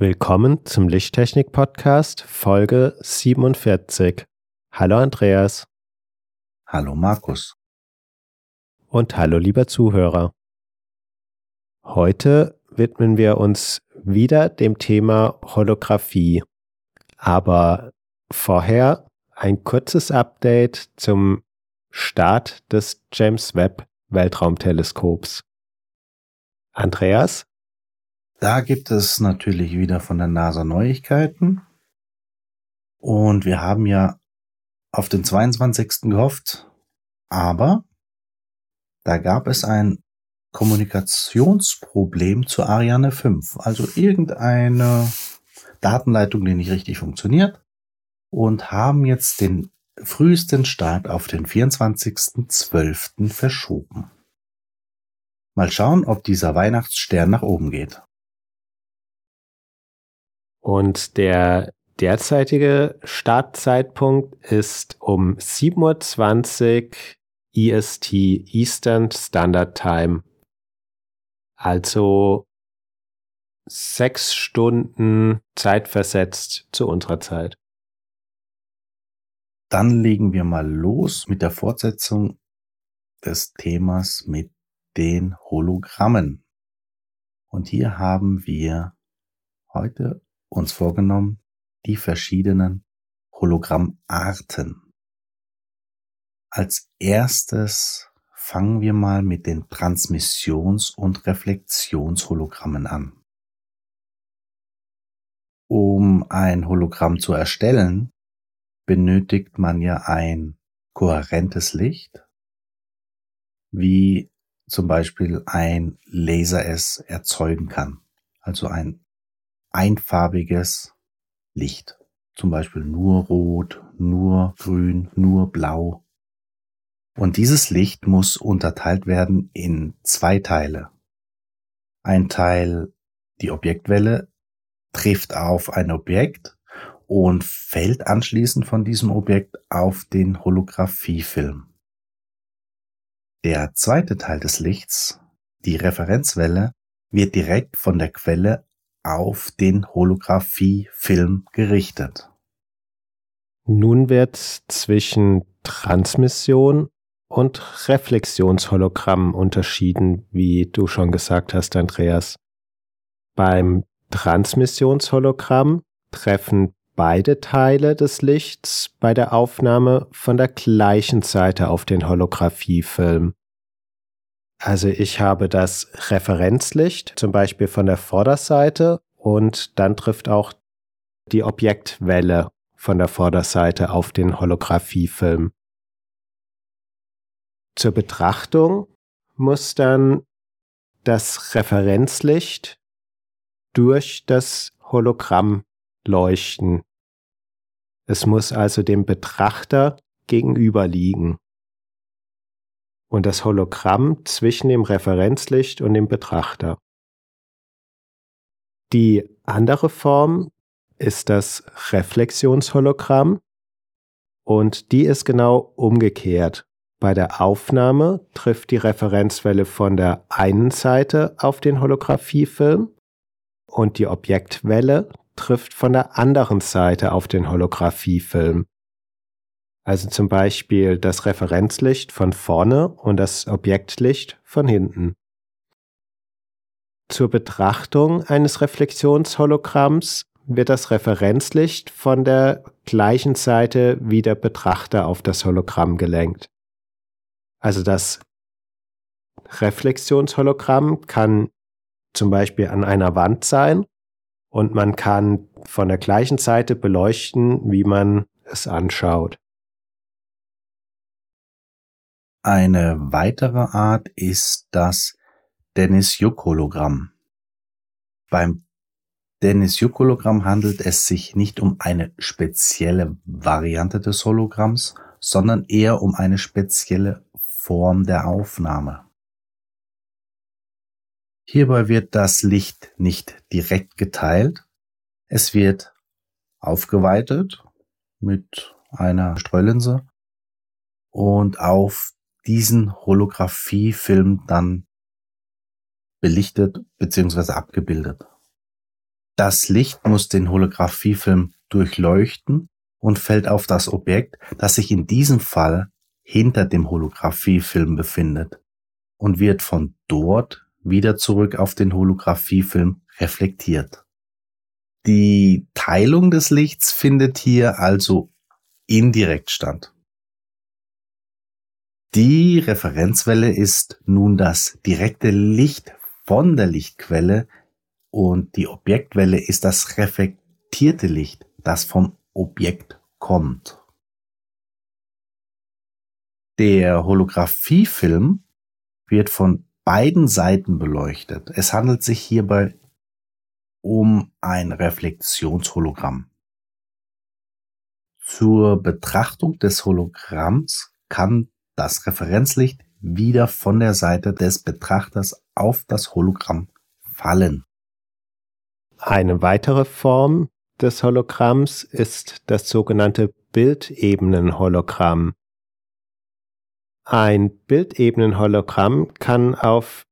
Willkommen zum Lichttechnik-Podcast Folge 47. Hallo Andreas. Hallo Markus. Und hallo lieber Zuhörer. Heute widmen wir uns wieder dem Thema Holographie. Aber vorher ein kurzes Update zum Start des James Webb Weltraumteleskops. Andreas? Da gibt es natürlich wieder von der NASA Neuigkeiten. Und wir haben ja auf den 22. gehofft, aber da gab es ein Kommunikationsproblem zu Ariane 5. Also irgendeine Datenleitung, die nicht richtig funktioniert. Und haben jetzt den frühesten Start auf den 24.12. verschoben. Mal schauen, ob dieser Weihnachtsstern nach oben geht. Und der derzeitige Startzeitpunkt ist um 7.20 Uhr EST Eastern Standard Time. Also sechs Stunden zeitversetzt zu unserer Zeit. Dann legen wir mal los mit der Fortsetzung des Themas mit den Hologrammen. Und hier haben wir heute uns vorgenommen, die verschiedenen Hologrammarten. Als erstes fangen wir mal mit den Transmissions- und Reflexionshologrammen an. Um ein Hologramm zu erstellen, benötigt man ja ein kohärentes Licht, wie zum Beispiel ein Laser es erzeugen kann. Also ein einfarbiges Licht. Zum Beispiel nur rot, nur grün, nur blau. Und dieses Licht muss unterteilt werden in zwei Teile. Ein Teil, die Objektwelle, trifft auf ein Objekt und fällt anschließend von diesem Objekt auf den Holographiefilm. Der zweite Teil des Lichts, die Referenzwelle, wird direkt von der Quelle auf den Holographiefilm gerichtet. Nun wird zwischen Transmission und Reflexionshologramm unterschieden, wie du schon gesagt hast, Andreas. Beim Transmissionshologramm treffen beide Teile des Lichts bei der Aufnahme von der gleichen Seite auf den Holographiefilm. Also ich habe das Referenzlicht, zum Beispiel von der Vorderseite, und dann trifft auch die Objektwelle von der Vorderseite auf den Holographiefilm. Zur Betrachtung muss dann das Referenzlicht durch das Hologramm leuchten. Es muss also dem Betrachter gegenüber liegen und das Hologramm zwischen dem Referenzlicht und dem Betrachter. Die andere Form ist das Reflexionshologramm und die ist genau umgekehrt. Bei der Aufnahme trifft die Referenzwelle von der einen Seite auf den Holographiefilm und die Objektwelle trifft von der anderen Seite auf den Holographiefilm also zum Beispiel das Referenzlicht von vorne und das Objektlicht von hinten. Zur Betrachtung eines Reflexionshologramms wird das Referenzlicht von der gleichen Seite wie der Betrachter auf das Hologramm gelenkt. Also das Reflexionshologramm kann zum Beispiel an einer Wand sein und man kann von der gleichen Seite beleuchten, wie man es anschaut. Eine weitere Art ist das Dennis-Yuck-Hologramm. Beim Dennis-Yuck-Hologramm handelt es sich nicht um eine spezielle Variante des Hologramms, sondern eher um eine spezielle Form der Aufnahme. Hierbei wird das Licht nicht direkt geteilt, es wird aufgeweitet mit einer Streulinse und auf diesen Holographiefilm dann belichtet bzw. abgebildet. Das Licht muss den Holographiefilm durchleuchten und fällt auf das Objekt, das sich in diesem Fall hinter dem Holographiefilm befindet und wird von dort wieder zurück auf den Holographiefilm reflektiert. Die Teilung des Lichts findet hier also indirekt statt. Die Referenzwelle ist nun das direkte Licht von der Lichtquelle und die Objektwelle ist das reflektierte Licht, das vom Objekt kommt. Der Holographiefilm wird von beiden Seiten beleuchtet. Es handelt sich hierbei um ein Reflexionshologramm. Zur Betrachtung des Hologramms kann das Referenzlicht wieder von der Seite des Betrachters auf das Hologramm fallen. Eine weitere Form des Hologramms ist das sogenannte Bildebenenhologramm. Ein Bildebenenhologramm kann auf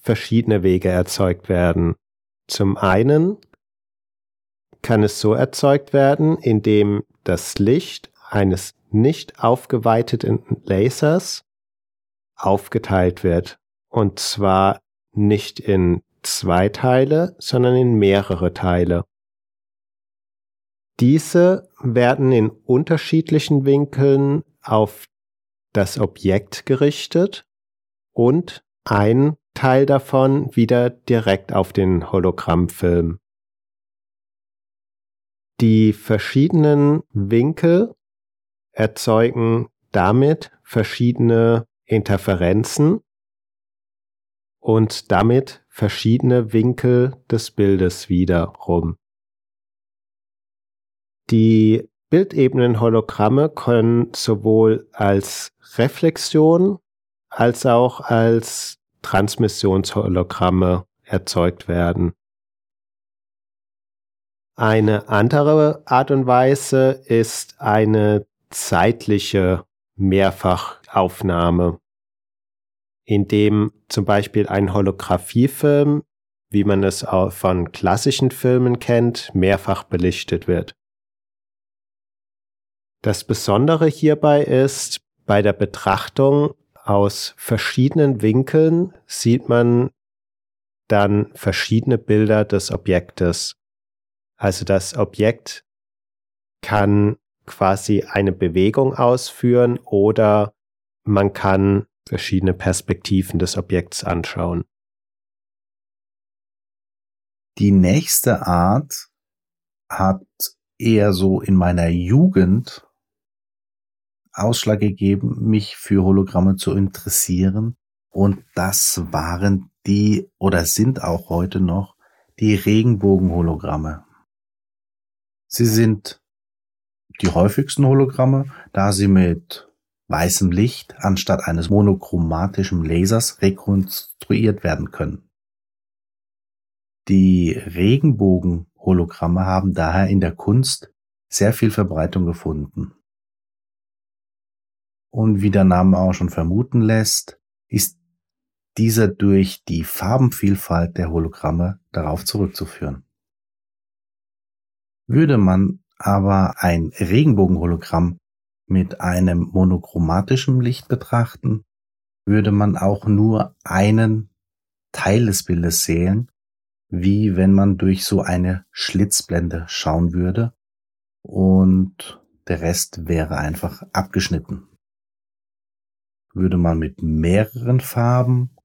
verschiedene Wege erzeugt werden. Zum einen kann es so erzeugt werden, indem das Licht eines nicht aufgeweiteten Lasers aufgeteilt wird. Und zwar nicht in zwei Teile, sondern in mehrere Teile. Diese werden in unterschiedlichen Winkeln auf das Objekt gerichtet und ein Teil davon wieder direkt auf den Hologrammfilm. Die verschiedenen Winkel erzeugen damit verschiedene Interferenzen und damit verschiedene Winkel des Bildes wiederum. Die Bildebenen-Hologramme können sowohl als Reflexion als auch als Transmissionshologramme erzeugt werden. Eine andere Art und Weise ist eine zeitliche Mehrfachaufnahme, in dem zum Beispiel ein Holographiefilm, wie man es auch von klassischen Filmen kennt, mehrfach belichtet wird. Das Besondere hierbei ist, bei der Betrachtung aus verschiedenen Winkeln sieht man dann verschiedene Bilder des Objektes. Also das Objekt kann quasi eine Bewegung ausführen oder man kann verschiedene Perspektiven des Objekts anschauen. Die nächste Art hat eher so in meiner Jugend Ausschlag gegeben, mich für Hologramme zu interessieren. Und das waren die oder sind auch heute noch die Regenbogenhologramme. Sie sind die häufigsten Hologramme, da sie mit weißem Licht anstatt eines monochromatischen Lasers rekonstruiert werden können. Die Regenbogenhologramme haben daher in der Kunst sehr viel Verbreitung gefunden. Und wie der Name auch schon vermuten lässt, ist dieser durch die Farbenvielfalt der Hologramme darauf zurückzuführen. Würde man aber ein Regenbogenhologramm mit einem monochromatischen Licht betrachten, würde man auch nur einen Teil des Bildes sehen, wie wenn man durch so eine Schlitzblende schauen würde und der Rest wäre einfach abgeschnitten. Würde man mit mehreren Farben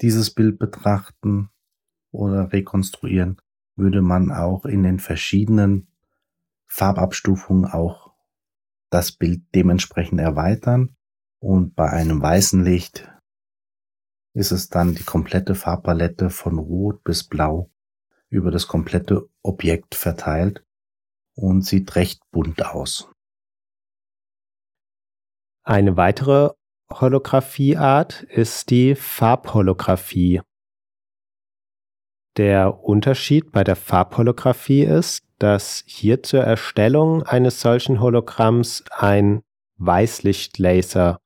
dieses Bild betrachten oder rekonstruieren, würde man auch in den verschiedenen Farbabstufungen auch das Bild dementsprechend erweitern Und bei einem weißen Licht ist es dann die komplette Farbpalette von Rot bis Blau über das komplette Objekt verteilt und sieht recht bunt aus. Eine weitere Holographieart ist die Farbholographie. Der Unterschied bei der Farbholographie ist, dass hier zur Erstellung eines solchen Hologramms ein Weißlichtlaser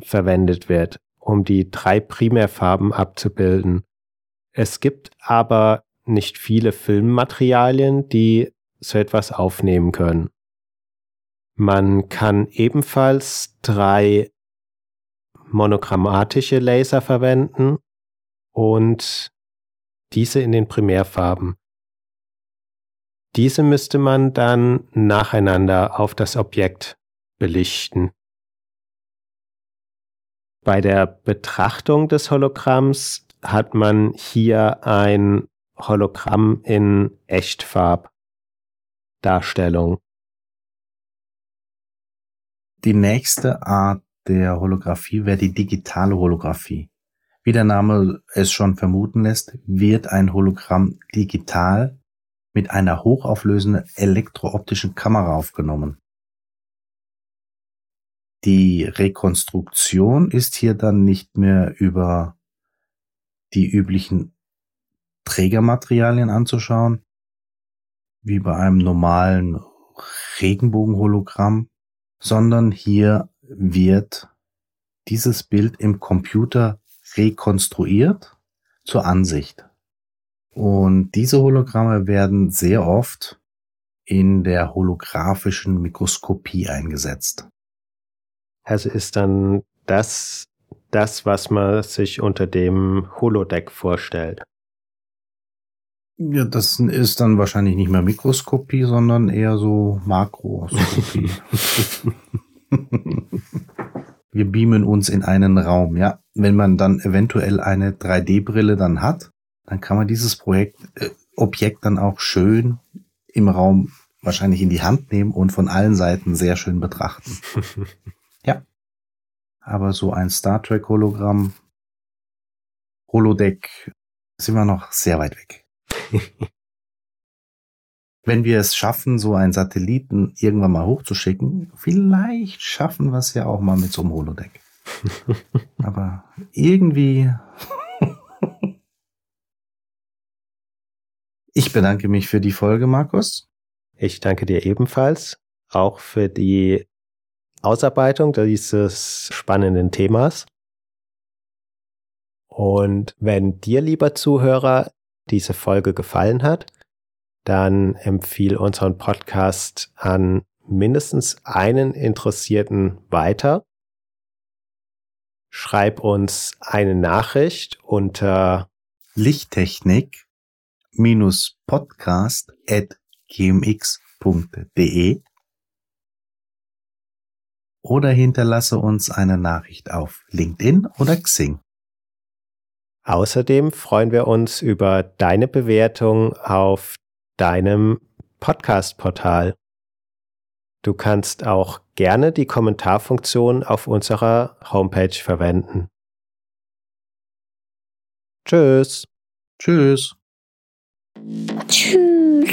verwendet wird, um die drei Primärfarben abzubilden. Es gibt aber nicht viele Filmmaterialien, die so etwas aufnehmen können. Man kann ebenfalls drei monogrammatische Laser verwenden und diese in den Primärfarben. Diese müsste man dann nacheinander auf das Objekt belichten. Bei der Betrachtung des Hologramms hat man hier ein Hologramm in Echtfarbdarstellung. Die nächste Art der Holographie wäre die digitale Holographie. Wie der Name es schon vermuten lässt, wird ein Hologramm digital mit einer hochauflösenden elektrooptischen Kamera aufgenommen. Die Rekonstruktion ist hier dann nicht mehr über die üblichen Trägermaterialien anzuschauen, wie bei einem normalen Regenbogenhologramm, sondern hier wird dieses Bild im Computer rekonstruiert zur Ansicht. Und diese Hologramme werden sehr oft in der holographischen Mikroskopie eingesetzt. Also ist dann das das, was man sich unter dem Holodeck vorstellt. Ja, das ist dann wahrscheinlich nicht mehr Mikroskopie, sondern eher so Makroskopie. Wir beamen uns in einen Raum, ja. Wenn man dann eventuell eine 3D-Brille dann hat, dann kann man dieses Projekt, äh, Objekt dann auch schön im Raum wahrscheinlich in die Hand nehmen und von allen Seiten sehr schön betrachten. ja. Aber so ein Star Trek Hologramm, Holodeck, sind wir noch sehr weit weg. Wenn wir es schaffen, so einen Satelliten irgendwann mal hochzuschicken, vielleicht schaffen wir es ja auch mal mit so einem Holodeck. Aber irgendwie. Ich bedanke mich für die Folge, Markus. Ich danke dir ebenfalls, auch für die Ausarbeitung dieses spannenden Themas. Und wenn dir, lieber Zuhörer, diese Folge gefallen hat, dann empfiehl unseren Podcast an mindestens einen Interessierten weiter. Schreib uns eine Nachricht unter lichtechnik-podcast.gmx.de oder hinterlasse uns eine Nachricht auf LinkedIn oder Xing. Außerdem freuen wir uns über deine Bewertung auf deinem Podcast-Portal. Du kannst auch gerne die Kommentarfunktion auf unserer Homepage verwenden. Tschüss. Tschüss. Tschüss.